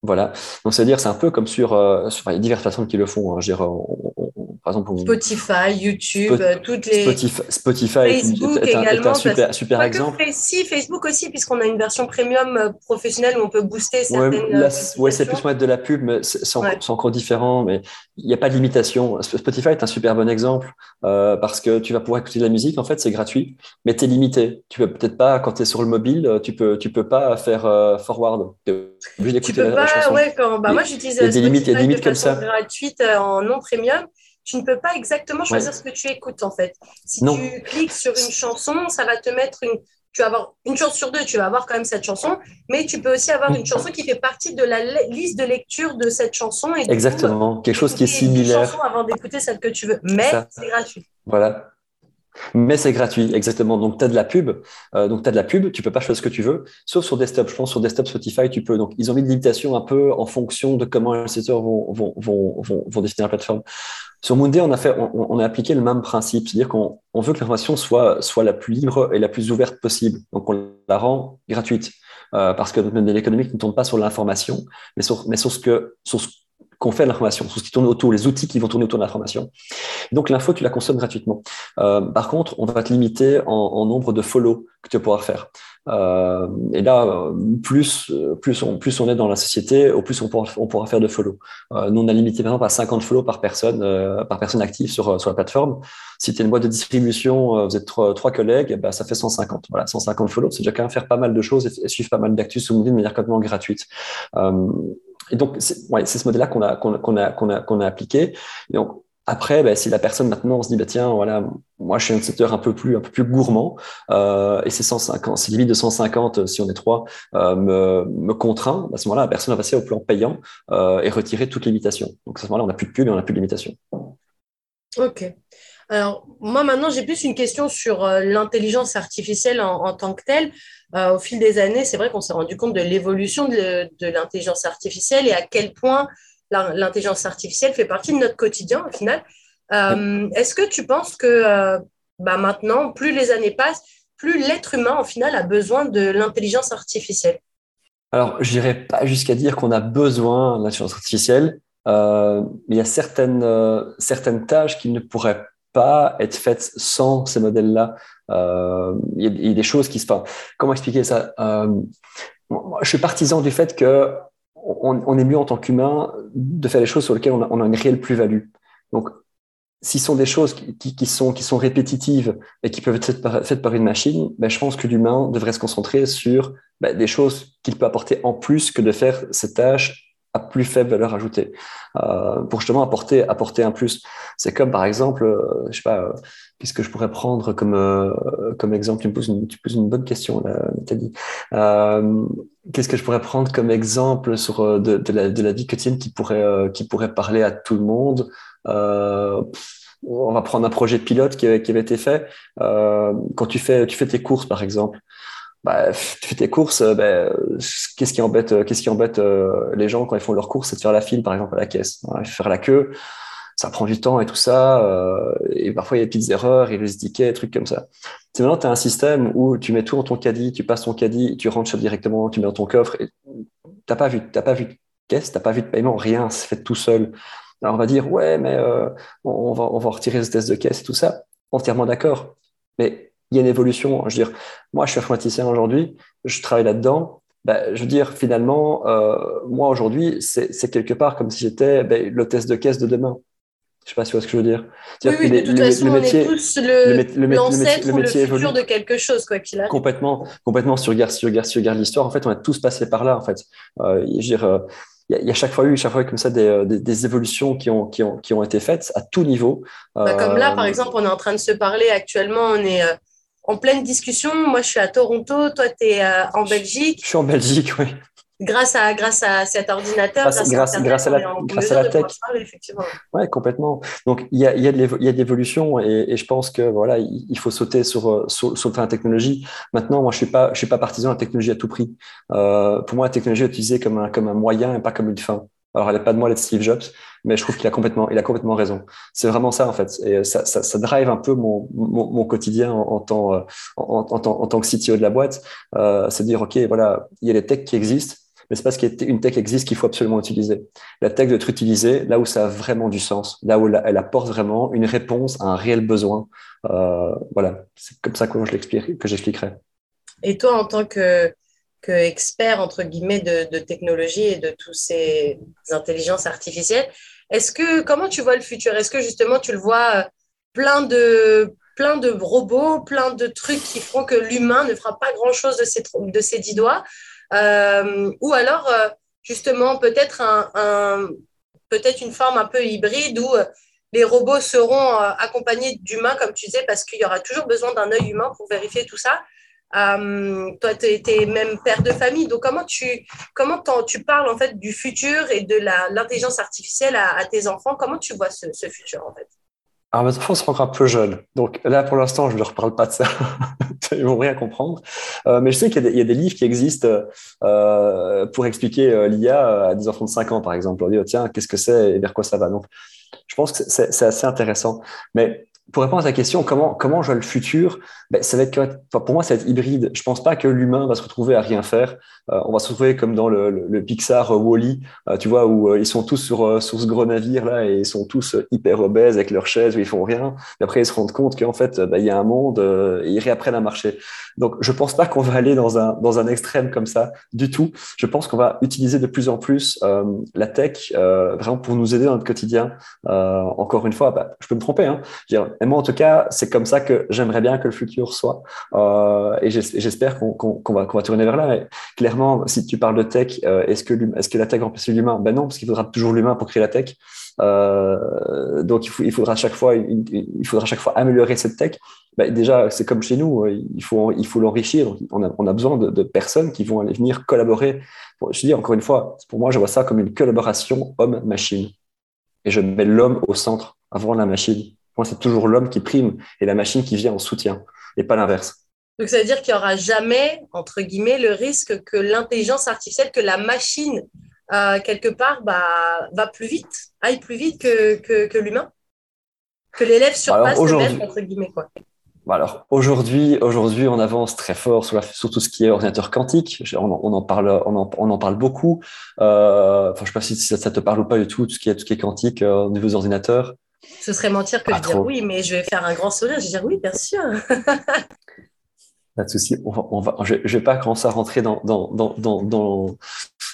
Voilà. Donc c'est-à-dire, c'est un peu comme sur, euh, sur, il y a diverses personnes qui le font. Hein. Je veux dire, on, on, par exemple, Spotify, YouTube, Spot, toutes les Spotify, Spotify Facebook est, est, un, également, est un super, super exemple. Que, si Facebook aussi, puisqu'on a une version premium euh, professionnelle où on peut booster certaines. Ouais, ouais c'est plus mettre de la pub, mais c'est ouais. encore, différent. Mais il n'y a pas de limitation. Spotify est un super bon exemple euh, parce que tu vas pouvoir écouter de la musique. En fait, c'est gratuit, mais tu es limité. Tu peux peut-être pas quand tu es sur le mobile, tu peux, tu peux pas faire euh, forward. Tu obligé d'écouter la, la, chanson. Ouais, quand, bah, moi, j'utilise des limites, il y a des limites comme ça. gratuite euh, en non premium tu ne peux pas exactement choisir ouais. ce que tu écoutes en fait. Si non. tu cliques sur une chanson, ça va te mettre une. Tu vas avoir une chance sur deux, tu vas avoir quand même cette chanson, mais tu peux aussi avoir une chanson qui fait partie de la liste de lecture de cette chanson. Et Exactement, coup, quelque chose qui est similaire. Chanson avant d'écouter celle que tu veux, mais c'est gratuit. Voilà, mais c'est gratuit, exactement. Donc, tu as de la pub. Euh, donc, tu de la pub. Tu peux pas choisir ce que tu veux, sauf sur desktop. Je pense sur desktop Spotify, tu peux. Donc, ils ont mis des limitations un peu en fonction de comment les utilisateurs vont, vont, vont, vont, vont définir la plateforme. Sur Moonday, on a, fait, on, on a appliqué le même principe. C'est-à-dire qu'on on veut que l'information soit, soit la plus libre et la plus ouverte possible. Donc, on la rend gratuite. Euh, parce que notre modèle économique ne tourne pas sur l'information, mais sur, mais sur ce que, sur ce qu'on fait de l'information, tout ce qui tourne autour, les outils qui vont tourner autour de l'information. Donc l'info, tu la consommes gratuitement. Euh, par contre, on va te limiter en, nombre de follow que tu vas faire. Euh, et là, plus, plus, on, plus on est dans la société, au plus on pourra, on pourra faire de follow. Euh, nous, on a limité par exemple à 50 follow par personne, par personne active sur, sur la plateforme. Si tu es une boîte de distribution, vous êtes trois, trois collègues, bah, ça fait 150. Voilà, 150 follow, c'est déjà quand même faire pas mal de choses et, suivre pas mal d'actus sur LinkedIn de manière complètement gratuite et donc, c'est ce modèle-là qu'on a, qu'on a, qu'on a, qu'on a, appliqué. Et donc, après, ben, si la personne maintenant se dit, bah, tiens, voilà, moi je suis un secteur un peu plus, un peu plus gourmand, euh, et c'est 150, c'est limite de 150 si on est trois, euh, me, me contraint, à ce moment-là, la personne va passer au plan payant euh, et retirer toute limitation. Donc à ce moment-là, on n'a plus de pub et on n'a plus de limitation. Ok. Alors, moi, maintenant, j'ai plus une question sur euh, l'intelligence artificielle en, tant que telle. Euh, au fil des années, c'est vrai qu'on s'est rendu compte de l'évolution de, l'intelligence artificielle et à quel point l'intelligence artificielle fait partie de notre quotidien, au final. Euh, est-ce que tu penses que bah, maintenant, plus les années passent, plus l'être humain, au final, a besoin de l'intelligence artificielle? Alors, je n'irai pas jusqu'à dire qu'on a besoin de l'intelligence artificielle. mais il y a certaines, certaines tâches qui ne pourraient pas être faite sans ces modèles-là. Euh, il y, a des choses qui se passent. Comment expliquer ça? Euh, Je suis partisan du fait que on, est mieux en tant qu'humain de faire des choses sur lesquelles on a, une réelle plus-value. Donc, si ce sont des choses qui, sont, qui sont répétitives et qui peuvent être faites par une machine, ben, je pense que l'humain devrait se concentrer sur ben, des choses qu'il peut apporter en plus que de faire ces tâches à plus faible valeur ajoutée. Euh, pour justement apporter apporter un plus. C'est comme par exemple euh, je sais pas euh, qu'est-ce que je pourrais prendre comme euh, comme exemple? Tu me poses une, tu poses une bonne question là Nathalie. Euh, qu'est-ce que je pourrais prendre comme exemple sur de, de, la, de la vie quotidienne qui pourrait qui pourrait parler à tout le monde? On va prendre un projet pilote qui qui avait été fait. Quand tu fais tu fais tes courses par exemple bah, tu fais tes courses, euh, bah, qu'est-ce qui embête, euh, qu'est-ce qui embête euh, les gens quand ils font leurs courses, c'est de faire la file, par exemple, à la caisse. faire la queue, ça prend du temps et tout ça, et parfois il y a des petites erreurs, il y a des tickets, des trucs comme ça. C'est maintenant, tu as un système où tu mets tout dans ton caddie, tu passes ton caddie, tu rentres directement, tu mets dans ton coffre, et t'as pas vu, t'as pas vu de caisse, t'as pas vu de paiement, rien, c'est fait tout seul. Alors on va dire, ouais, mais on, va, on va retirer ce test de caisse et tout ça. Entièrement d'accord. Mais il y a une évolution. Je veux dire, moi, je suis informaticien aujourd'hui, je travaille là-dedans. Ben, je veux dire, finalement, euh, moi, aujourd'hui, c'est quelque part comme si j'étais ben, l'hôtesse de caisse de demain. Je sais pas si tu vois ce que je veux dire. Oui, oui, de toute façon, on est tous l'ancêtre ou le futur de quelque chose, quoi qu'il arrive. Complètement, complètement. Si tu regardes, si si l'histoire, en fait, on a tous passé par là, en fait. Euh, je veux dire, euh, il y, a chaque fois eu, chaque fois comme ça des, des, évolutions qui ont, qui, ont, qui ont été faites à tout niveau. Bah, comme là, par exemple, on est en train de se parler actuellement, on est en pleine discussion. Moi, je suis à Toronto, toi, tu es euh, en Belgique. Je suis en Belgique, oui. Grâce à, grâce à cet ordinateur, grâce, grâce, grâce à, la, grâce à la tech. Oui, complètement. Donc, il y a, y a de l'évolution et, et, je pense que voilà, il faut sauter sur, euh, sur, sur la technologie. Maintenant, moi, je suis pas, je suis pas partisan de la technologie à tout prix. Euh, pour moi, la technologie est utilisée comme un, comme un moyen et pas comme une fin. Alors, elle n'est pas de moi d'être Steve Jobs, mais je trouve qu'il a complètement, il a complètement raison. C'est vraiment ça, en fait. Et ça, ça, ça drive un peu mon, mon, quotidien en, tant, en, en, en, tant que CTO de la boîte. Euh, c'est de dire, OK, voilà, il y a les techs qui existent, mais c'est parce qu'une tech existe qu'il faut absolument utiliser. La tech doit être utilisée là où ça a vraiment du sens, là où elle apporte vraiment une réponse à un réel besoin. Euh, voilà, c'est comme ça que je l'explique, que j'expliquerai. Et toi, en tant que expert entre guillemets de, de, technologie et de toutes ces intelligences artificielles. Est-ce que comment tu vois le futur? Est-ce que justement tu le vois euh, plein de plein de robots, plein de trucs qui feront que l'humain ne fera pas grand chose de ses de ses dix doigts, euh, ou alors euh, justement peut-être un peut-être une forme un peu hybride où les robots seront accompagnés d'humains, comme tu disais, parce qu'il y aura toujours besoin d'un œil humain pour vérifier tout ça. Euh, toi, tu es, même père de famille. Donc, comment tu, comment tu parles en fait du futur et de l'intelligence artificielle à, tes enfants? Comment tu vois ce, futur en fait? Alors, mes enfants sont encore un peu jeunes. Donc là, pour l'instant, je ne leur parle pas de ça. Ils vont rien comprendre. Euh, mais je sais qu'il y, a des livres qui existent euh, pour expliquer l'IA à des enfants de 5 ans, par exemple. On dit, oh, tiens, qu'est-ce que c'est et vers quoi ça va? Donc, je pense que c'est assez intéressant. Mais pour répondre à ta question, comment, comment je vois le futur ben, ça va être, Pour moi, ça va être hybride. Je pense pas que l'humain va se retrouver à rien faire. Euh, on va se retrouver comme dans le, le, Pixar euh, Wally, euh, tu vois, où ils sont tous sur, sur ce gros navire là et ils sont tous hyper obèses avec leurs chaises où ils font rien. Et après, ils se rendent compte qu'en fait, ben, il y a un monde et ils réapprennent à marcher. Donc, je pense pas qu'on va aller dans un, dans un extrême comme ça du tout. Je pense qu'on va utiliser de plus en plus la tech vraiment pour nous aider dans notre quotidien. encore une fois, ben, je peux me tromper. Hein. Et moi, en tout cas, c'est comme ça que j'aimerais bien que le futur soit. Euh, et j'espère qu'on va, tourner vers là. Clairement, si tu parles de tech, euh, est-ce que, est que la tech remplace l'humain? Ben non, parce qu'il faudra toujours l'humain pour créer la tech. Euh, donc, il, faut, il, faudra chaque fois, il faudra chaque fois améliorer cette tech. Ben déjà, c'est comme chez nous, il faut, l'enrichir. On a, besoin de, personnes qui vont aller venir collaborer. Je dis encore une fois, pour moi, je vois ça comme une collaboration homme-machine. Et je mets l'homme au centre avant la machine moi, c'est toujours l'homme qui prime et la machine qui vient en soutien, et pas l'inverse. Donc, ça veut dire qu'il n'y aura jamais, entre guillemets, le risque que l'intelligence artificielle, que la machine, euh, quelque part, bah, va plus vite, aille plus vite que, que, l'humain Que l'élève surpasse le maître, entre guillemets, quoi. Alors aujourd'hui, aujourd'hui, on avance très fort sur, la, sur, tout ce qui est ordinateur quantique. On, on en parle, on en, on en parle beaucoup. Euh, enfin, je sais pas si ça, te parle ou pas du tout, tout ce qui est, tout ce qui est quantique euh, au niveau des ordinateurs. Ce serait mentir que je dire oui, mais je vais faire un grand sourire. Je vais dire oui, bien sûr. Pas de souci. On va, je ne vais pas commencer à rentrer dans, dans, dans, dans,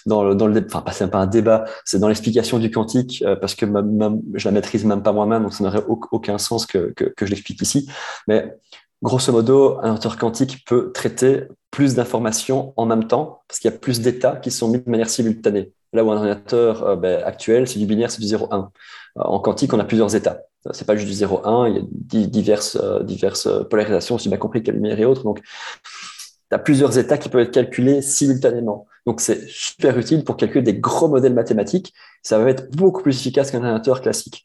dans, le, dans le enfin, pas, pas un débat, c'est dans l'explication du quantique, euh, parce que ma, ma, je la maîtrise même pas moi-même, donc ça n'aurait aucun sens que, que, que je l'explique ici. Mais grosso modo, un ordinateur quantique peut traiter plus d'informations en même temps, parce qu'il y a plus d'états qui sont mis de manière simultanée. Là où un ordinateur euh, ben, actuel, c'est du binaire, c'est du 0-1. Euh, en quantique, on a plusieurs états. C'est pas juste du 0-1, il y a diverses, euh, diverses polarisations, si bien compris, quelle lumière et autres. Donc, tu as plusieurs états qui peuvent être calculés simultanément. Donc, c'est super utile pour calculer des gros modèles mathématiques. Ça va être beaucoup plus efficace qu'un ordinateur classique.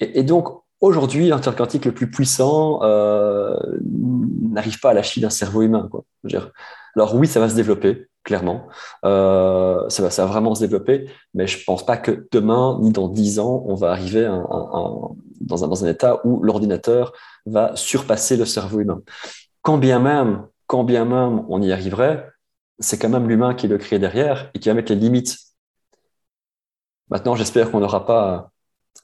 et, donc, aujourd'hui, l'ordinateur quantique le plus puissant n'arrive pas à lâcher d'un cerveau humain. Quoi. alors oui, ça va se développer, clairement. Euh, ça, va, vraiment se développer, mais je ne pense pas que demain, ni dans dix ans, on va arriver dans, un, dans état où l'ordinateur va surpasser le cerveau humain. Quand bien même, quand bien même on y arriverait, c'est quand même l'humain qui le crée derrière et qui va mettre les limites. Maintenant, j'espère qu'on n'aura pas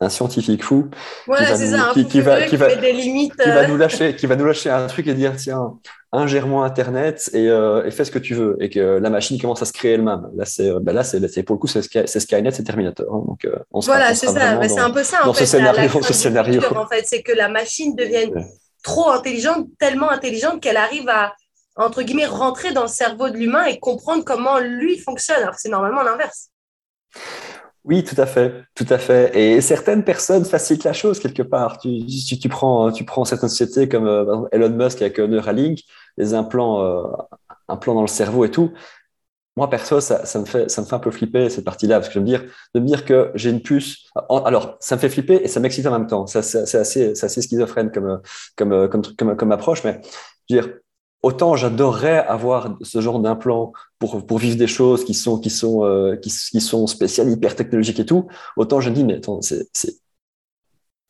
un scientifique fou qui va, qui, va, limites, qui va nous lâcher, qui va nous lâcher un truc et dire tiens, ingère-moi Internet et, euh, et, fais ce que tu veux et que la machine commence à se créer elle-même. Là, c'est ben là, c'est pour le coup, c'est Skynet, c'est Terminator. Hein, donc, euh, voilà, c'est ça. c'est un peu ça. En fait, ce scénario, ce scénario. en fait, c'est que la machine devienne trop intelligente, tellement intelligente qu'elle arrive à entre guillemets rentrer dans le cerveau de l'humain et comprendre comment lui fonctionne. Alors c'est normalement l'inverse. Oui, tout à fait, tout à fait. Et certaines personnes facilitent la chose quelque part. Tu, tu, tu prends, tu prends certaines sociétés comme euh, Elon Musk avec Neuralink, les implants, euh, implants dans le cerveau et tout. Moi, perso, ça, ça, me fait, ça me fait un peu flipper cette partie-là, parce que je veux dire, de me dire que j'ai une puce. Alors, ça me fait flipper et ça m'excite en même temps. C'est assez, assez, schizophrène comme, comme, comme, comme, comme approche, mais je veux dire, autant j'adorerais avoir ce genre d'implant pour, pour vivre des choses qui sont, qui sont, euh, qui, qui, sont spéciales, hyper technologiques et tout, autant je dis, mais attends, c'est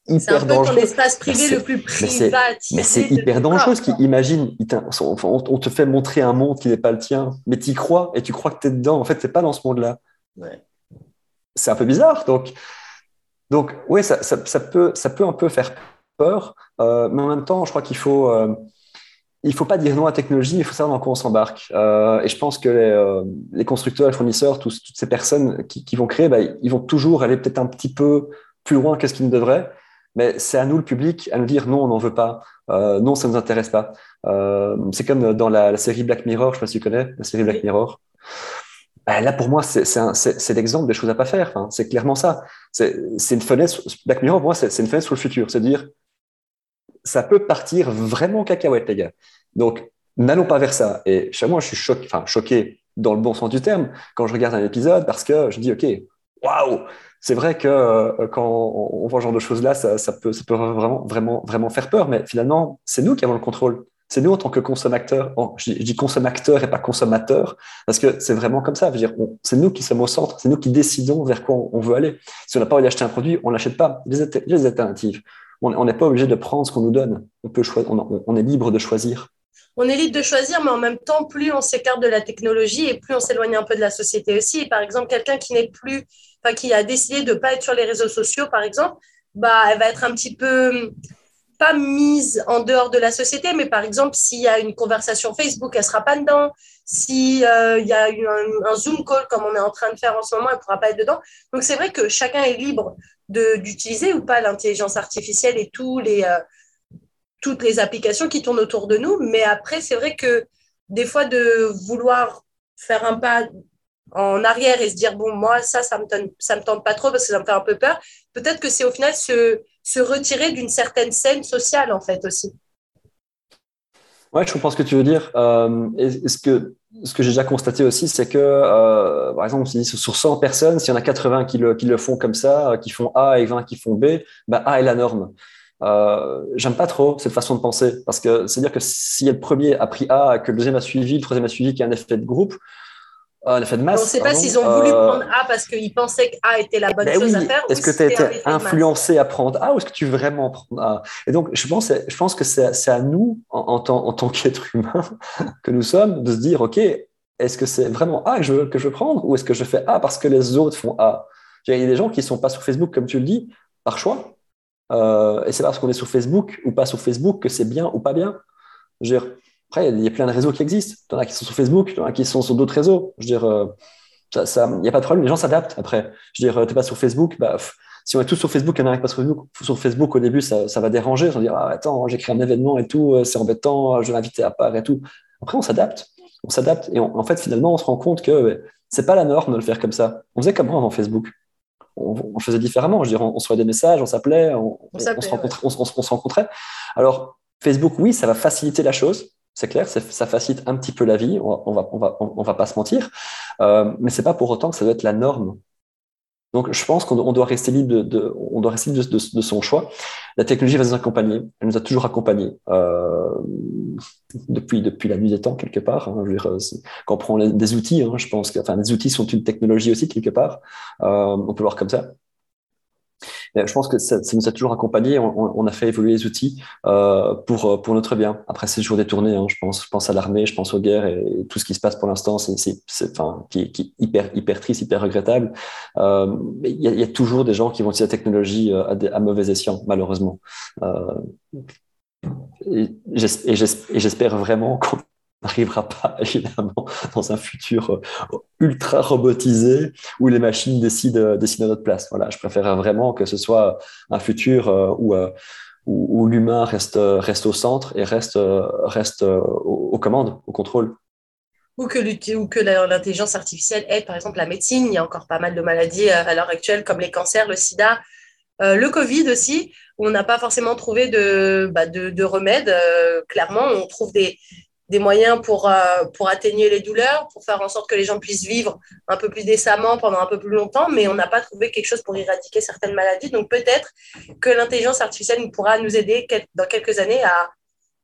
hyper un peu dangereux. ton espace privé le plus privatisé. Mais c'est hyper dangereux, ce qui imagine, on, te fait montrer un monde qui n'est pas le tien, mais tu y crois et tu crois que tu es dedans. En fait, tu pas dans ce monde-là. C'est un peu bizarre. Donc, donc oui, ça, ça, ça, peut, ça peut un peu faire peur, euh, mais en même temps, je crois qu'il faut. Euh, il faut pas dire non à la technologie, il faut savoir dans quoi on s'embarque. Euh, et je pense que les, euh, les, constructeurs, les fournisseurs, toutes ces personnes qui, qui vont créer, bah, ils vont toujours aller peut-être un petit peu plus loin que ce qu'ils ne devraient. Mais c'est à nous, le public, à nous dire non, on n'en veut pas. Euh, non, ça ne nous intéresse pas. Euh, c'est comme dans la, la, série Black Mirror, je ne sais pas si tu connais, la série Black Mirror. Bah, là, pour moi, c'est l'exemple des choses à pas faire. Enfin, c'est clairement ça. C'est une fenêtre. Black Mirror, pour moi, c'est une fenêtre sur le futur. C'est dire ça peut partir vraiment cacahuète, les gars. Donc, n'allons pas vers ça. Et chez moi, je suis choqué, enfin, choqué dans le bon sens du terme quand je regarde un épisode parce que je dis, OK, waouh, c'est vrai que euh, quand on, voit ce genre de choses-là, ça, ça, peut, ça peut vraiment, vraiment, vraiment faire peur. Mais finalement, c'est nous qui avons le contrôle. C'est nous en tant que consommateurs. je, dis, consommateur et pas consommateur parce que c'est vraiment comme ça. C'est nous qui sommes au centre. C'est nous qui décidons vers quoi on, veut aller. Si on n'a pas envie d'acheter un produit, on l'achète pas. Les, les alternatives on n'est pas obligé de prendre ce qu'on nous donne. On, peut on, est libre de choisir. On est libre de choisir, mais en même temps, plus on s'écarte de la technologie et plus on s'éloigne un peu de la société aussi. Par exemple, quelqu'un qui n'est plus, qui a décidé de ne pas être sur les réseaux sociaux, par exemple, bah, elle va être un petit peu pas mise en dehors de la société, mais par exemple, s'il y a une conversation Facebook, elle sera pas dedans. S'il euh, y a un, Zoom call comme on est en train de faire en ce moment, elle pourra pas être dedans. Donc, c'est vrai que chacun est libre d'utiliser ou pas l'intelligence artificielle et tous les, euh, toutes les applications qui tournent autour de nous. Mais après, c'est vrai que des fois, de vouloir faire un pas en arrière et se dire, bon, moi, ça, ça me, ça me tente pas trop parce que ça me fait un peu peur, peut-être que c'est au final se se retirer d'une certaine scène sociale, en fait, aussi. Ouais, je comprends ce que tu veux dire. Euh, ce que, ce que j'ai déjà constaté aussi, c'est que, euh, par exemple, sur 100 personnes, s'il y en a 80 qui le, qui le, font comme ça, qui font A et 20 qui font B, bah A est la norme. Euh, J'aime pas trop cette façon de penser parce que c'est-à-dire que si le premier a pris A, que le deuxième a suivi, le troisième a suivi, qu'il y a un effet de groupe, on ne sait pas s'ils ont voulu euh, prendre A parce qu'ils pensaient que A était la bonne ben chose à faire. Est-ce que tu as été influencé à prendre A ou est-ce que tu veux vraiment prendre A? Et donc, je pense, je pense que c'est à nous, en, tant, en tant qu'être humain que nous sommes, de se dire, OK, est-ce que c'est vraiment A que je, veux, que je veux prendre ou est-ce que je fais A parce que les autres font A? Il y a des gens qui ne sont pas sur Facebook, comme tu le dis, par choix. Euh, et c'est parce qu'on est sur Facebook ou pas sur Facebook que c'est bien ou pas bien. Je veux dire, après, il y a plein de réseaux qui existent. Il y en a qui sont sur Facebook, il y en a qui sont sur d'autres réseaux. Je veux dire, euh, il n'y a pas de problème, les gens s'adaptent après. Je veux dire, tu n'es pas sur Facebook, bah, si on est tous sur Facebook, il y en a qui pas sur Facebook, sur Facebook au début, ça, va déranger. On va dire, ah, attends, j'ai créé un événement et tout, euh, c'est embêtant, je vais m'inviter à part et tout. Après, on s'adapte. On s'adapte. Et en fait, finalement, on se rend compte que c'est pas la norme de le faire comme ça. On faisait comme avant Facebook. On, faisait différemment. Je veux dire, on, se des messages, on s'appelait, on, se rencontrait, on se rencontrait. Alors, Facebook, oui, ça va faciliter la chose c'est clair, ça facilite un petit peu la vie, on on va, pas se mentir, euh, mais c'est pas pour autant que ça doit être la norme. Donc, je pense qu'on doit rester libre de, son choix. La technologie va nous accompagner. Elle nous a toujours accompagnés euh, depuis la nuit des temps quelque part. Hein. Euh, quand on prend des outils, hein, je pense que, les outils sont une technologie aussi quelque part. Euh, on peut voir comme ça je pense que ça, nous a toujours accompagnés. On, a fait évoluer les outils euh, pour, euh, pour notre bien. Après, c'est toujours détourné. Hein, je, pense, je pense à l'armée, je pense aux guerres et, tout ce qui se passe pour l'instant, c'est, enfin, qui, qui, est hyper, hyper triste, hyper regrettable. Euh, il y, y, a toujours des gens qui vont utiliser la technologie à, à mauvais escient, malheureusement. et j'espère vraiment qu'on n'arrivera pas évidemment dans un futur euh, ultra robotisé où les machines décident, euh, décident à notre place. Voilà, je préfère vraiment que ce soit un futur euh, où, où, l'humain reste, reste au centre et reste, reste aux, commandes, au contrôle. Ou que, l'intelligence artificielle aide, par exemple, la médecine. Il y a encore pas mal de maladies à l'heure actuelle, comme les cancers, le sida, le Covid aussi, où on n'a pas forcément trouvé de, bah, de remède. clairement, on trouve des, des moyens pour, euh, pour atténuer les douleurs, pour faire en sorte que les gens puissent vivre un peu plus décemment pendant un peu plus longtemps, mais on n'a pas trouvé quelque chose pour éradiquer certaines maladies. Donc peut-être que l'intelligence artificielle pourra nous aider dans quelques années à,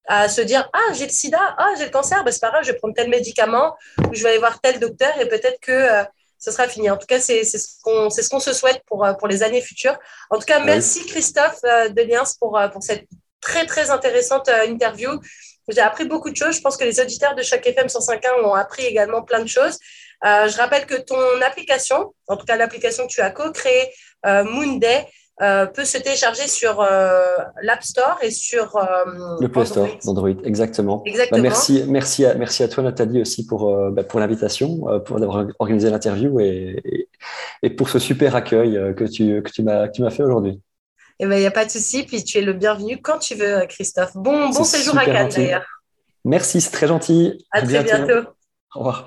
à se dire Ah, j'ai le sida, ah, j'ai le cancer, ben, c'est pas grave, je vais prendre tel médicament ou je vais aller voir tel docteur et peut-être que euh, ce sera fini. En tout cas, c'est ce qu'on ce qu'on se souhaite pour, euh, pour les années futures. En tout cas, merci Christophe Deliens pour, pour cette très, très intéressante interview. J'ai appris beaucoup de choses. Je pense que les auditeurs de chaque FM 105.1 ont appris également plein de choses. Euh, je rappelle que ton application, en tout cas l'application que tu as co-créée, euh, Moonday, euh, peut se télécharger sur l'App Store et sur le Play Store d'Android, exactement. exactement. Bah, merci, merci, à, merci à toi Nathalie aussi pour, bah, pour l'invitation, pour avoir organisé l'interview et, et, pour ce super accueil que tu, que tu m'as fait aujourd'hui. Eh ben, il n'y a pas de souci. Puis tu es le bienvenu quand tu veux, Christophe. Bon, bon séjour à Cannes d'ailleurs. Merci, c'est très gentil. À, très bientôt. Au revoir.